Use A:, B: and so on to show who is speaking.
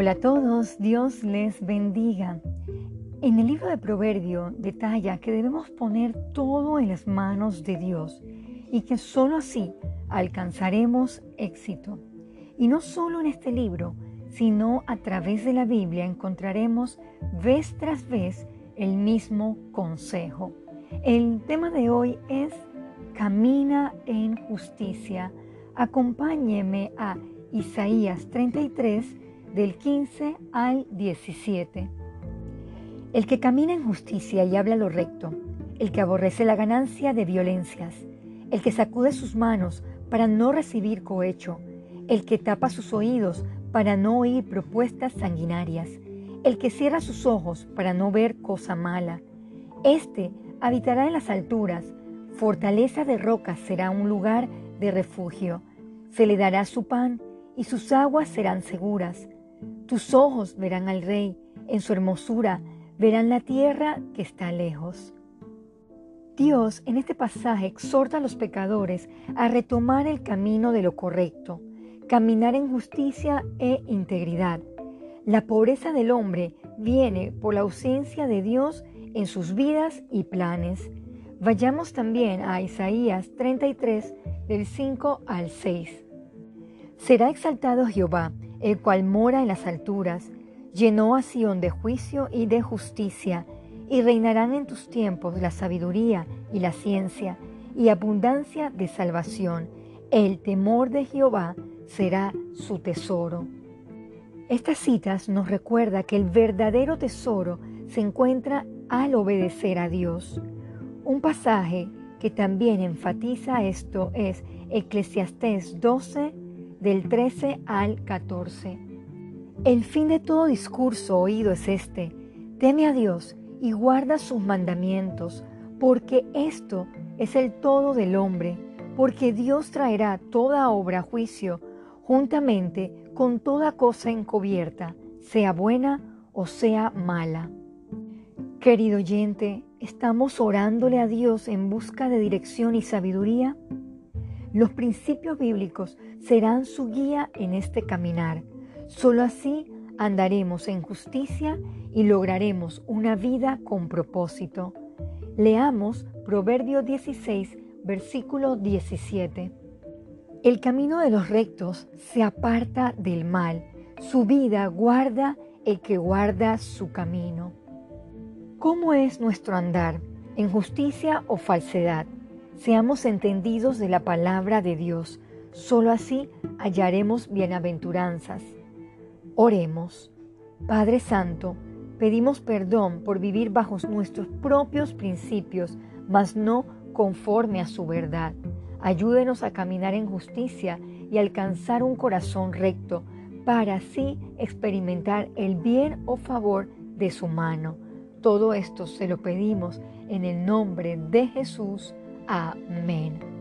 A: Hola a todos, Dios les bendiga. En el libro de Proverbio detalla que debemos poner todo en las manos de Dios y que sólo así alcanzaremos éxito. Y no solo en este libro, sino a través de la Biblia encontraremos vez tras vez el mismo consejo. El tema de hoy es Camina en justicia. Acompáñeme a Isaías 33 del 15 al 17. El que camina en justicia y habla lo recto, el que aborrece la ganancia de violencias, el que sacude sus manos para no recibir cohecho, el que tapa sus oídos para no oír propuestas sanguinarias, el que cierra sus ojos para no ver cosa mala. Este habitará en las alturas, fortaleza de rocas será un lugar de refugio. Se le dará su pan y sus aguas serán seguras. Tus ojos verán al Rey, en su hermosura verán la tierra que está lejos. Dios en este pasaje exhorta a los pecadores a retomar el camino de lo correcto, caminar en justicia e integridad. La pobreza del hombre viene por la ausencia de Dios en sus vidas y planes. Vayamos también a Isaías 33 del 5 al 6. Será exaltado Jehová, el cual mora en las alturas, llenó a Sión de juicio y de justicia, y reinarán en tus tiempos la sabiduría y la ciencia, y abundancia de salvación. El temor de Jehová será su tesoro. Estas citas nos recuerda que el verdadero tesoro se encuentra al obedecer a Dios. Un pasaje que también enfatiza esto es Eclesiastés 12, del 13 al 14. El fin de todo discurso oído es este, teme a Dios y guarda sus mandamientos, porque esto es el todo del hombre, porque Dios traerá toda obra a juicio, juntamente con toda cosa encubierta, sea buena o sea mala. Querido oyente, ¿estamos orándole a Dios en busca de dirección y sabiduría? Los principios bíblicos serán su guía en este caminar. Solo así andaremos en justicia y lograremos una vida con propósito. Leamos Proverbio 16, versículo 17. El camino de los rectos se aparta del mal, su vida guarda el que guarda su camino. ¿Cómo es nuestro andar? ¿En justicia o falsedad? Seamos entendidos de la palabra de Dios. Solo así hallaremos bienaventuranzas. Oremos. Padre Santo, pedimos perdón por vivir bajo nuestros propios principios, mas no conforme a su verdad. Ayúdenos a caminar en justicia y alcanzar un corazón recto, para así experimentar el bien o favor de su mano. Todo esto se lo pedimos en el nombre de Jesús. Amén.